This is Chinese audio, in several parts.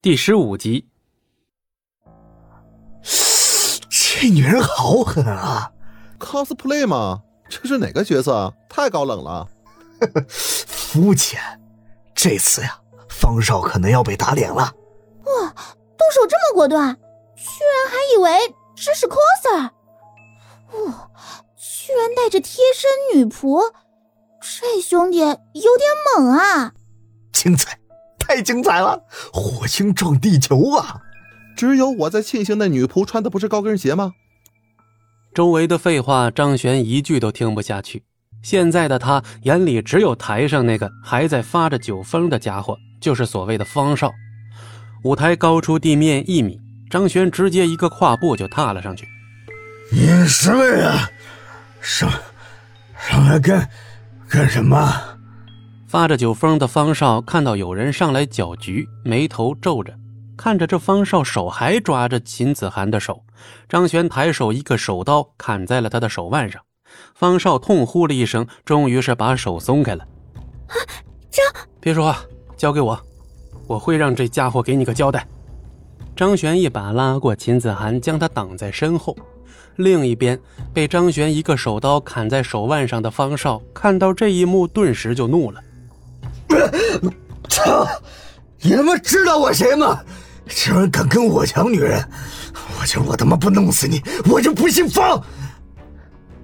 第十五集，这女人好狠啊！cosplay 吗？这是哪个角色？太高冷了，肤浅。这次呀，方少可能要被打脸了。哇，动手这么果断，居然还以为这是 coser。哇，居然带着贴身女仆，这兄弟有点猛啊！精彩。太精彩了！火星撞地球啊！只有我在庆幸那女仆穿的不是高跟鞋吗？周围的废话，张璇一句都听不下去。现在的他眼里只有台上那个还在发着酒疯的家伙，就是所谓的方少。舞台高出地面一米，张璇直接一个跨步就踏了上去。你什么人？上上来干干什么？发着酒疯的方少看到有人上来搅局，眉头皱着，看着这方少手还抓着秦子涵的手，张璇抬手一个手刀砍在了他的手腕上，方少痛呼了一声，终于是把手松开了。啊，张，别说话，交给我，我会让这家伙给你个交代。张璇一把拉过秦子涵，将他挡在身后。另一边，被张璇一个手刀砍在手腕上的方少看到这一幕，顿时就怒了。操！你他妈知道我谁吗？竟然敢跟我抢女人！我就我他妈不弄死你，我就不姓方！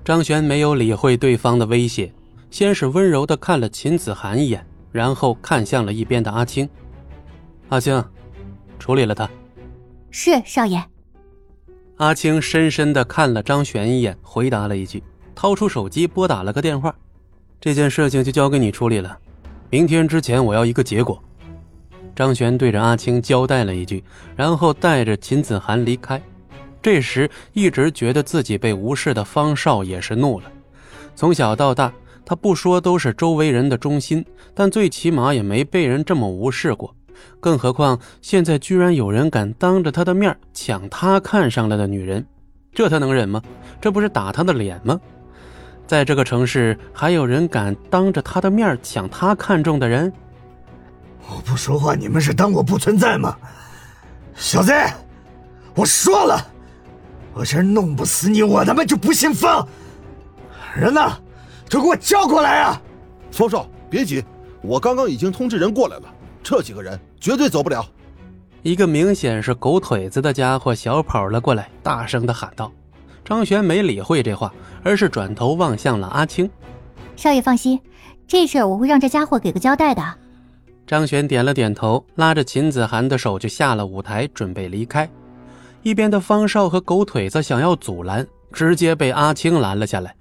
张璇没有理会对方的威胁，先是温柔的看了秦子涵一眼，然后看向了一边的阿青。阿青，处理了他。是少爷。阿青深深的看了张璇一眼，回答了一句，掏出手机拨打了个电话。这件事情就交给你处理了。明天之前，我要一个结果。张璇对着阿青交代了一句，然后带着秦子涵离开。这时，一直觉得自己被无视的方少也是怒了。从小到大，他不说都是周围人的中心，但最起码也没被人这么无视过。更何况现在居然有人敢当着他的面抢他看上了的女人，这他能忍吗？这不是打他的脸吗？在这个城市，还有人敢当着他的面抢他看中的人？我不说话，你们是当我不存在吗？小子，我说了，我这弄不死你，我他妈就不姓方。人呢？都给我叫过来啊！方少，别急，我刚刚已经通知人过来了，这几个人绝对走不了。一个明显是狗腿子的家伙小跑了过来，大声的喊道。张璇没理会这话，而是转头望向了阿青。少爷放心，这事儿我会让这家伙给个交代的。张璇点了点头，拉着秦子涵的手就下了舞台，准备离开。一边的方少和狗腿子想要阻拦，直接被阿青拦了下来。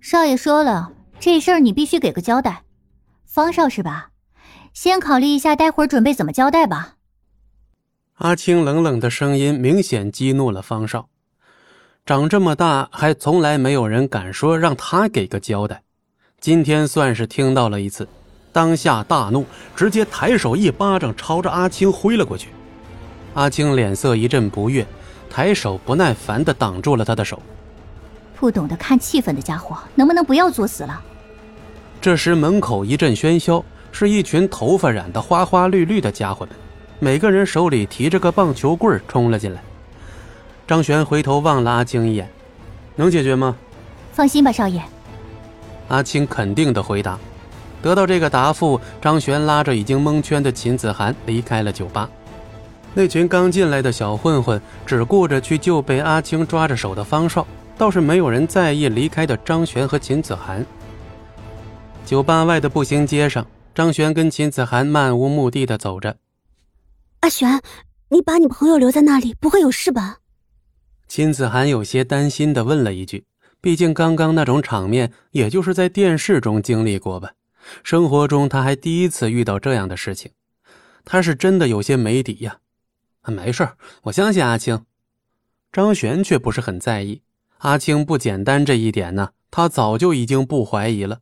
少爷说了，这事儿你必须给个交代。方少是吧？先考虑一下，待会儿准备怎么交代吧。阿青冷冷的声音明显激怒了方少。长这么大，还从来没有人敢说让他给个交代。今天算是听到了一次，当下大怒，直接抬手一巴掌朝着阿青挥了过去。阿青脸色一阵不悦，抬手不耐烦地挡住了他的手。不懂得看气氛的家伙，能不能不要作死了？这时门口一阵喧嚣，是一群头发染得花花绿绿的家伙们，每个人手里提着个棒球棍冲了进来。张璇回头望了阿青一眼，能解决吗？放心吧，少爷。阿青肯定的回答。得到这个答复，张璇拉着已经蒙圈的秦子涵离开了酒吧。那群刚进来的小混混只顾着去救被阿青抓着手的方少，倒是没有人在意离开的张璇和秦子涵。酒吧外的步行街上，张璇跟秦子涵漫无目的的走着。阿璇，你把你朋友留在那里，不会有事吧？秦子涵有些担心的问了一句：“毕竟刚刚那种场面，也就是在电视中经历过吧，生活中他还第一次遇到这样的事情，他是真的有些没底呀。”“没事我相信阿青。”张璇却不是很在意，阿青不简单这一点呢，他早就已经不怀疑了。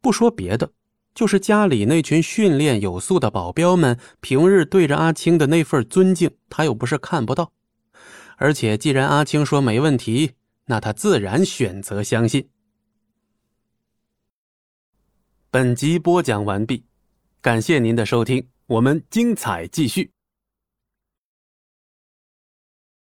不说别的，就是家里那群训练有素的保镖们，平日对着阿青的那份尊敬，他又不是看不到。而且，既然阿青说没问题，那他自然选择相信。本集播讲完毕，感谢您的收听。我们精彩继续。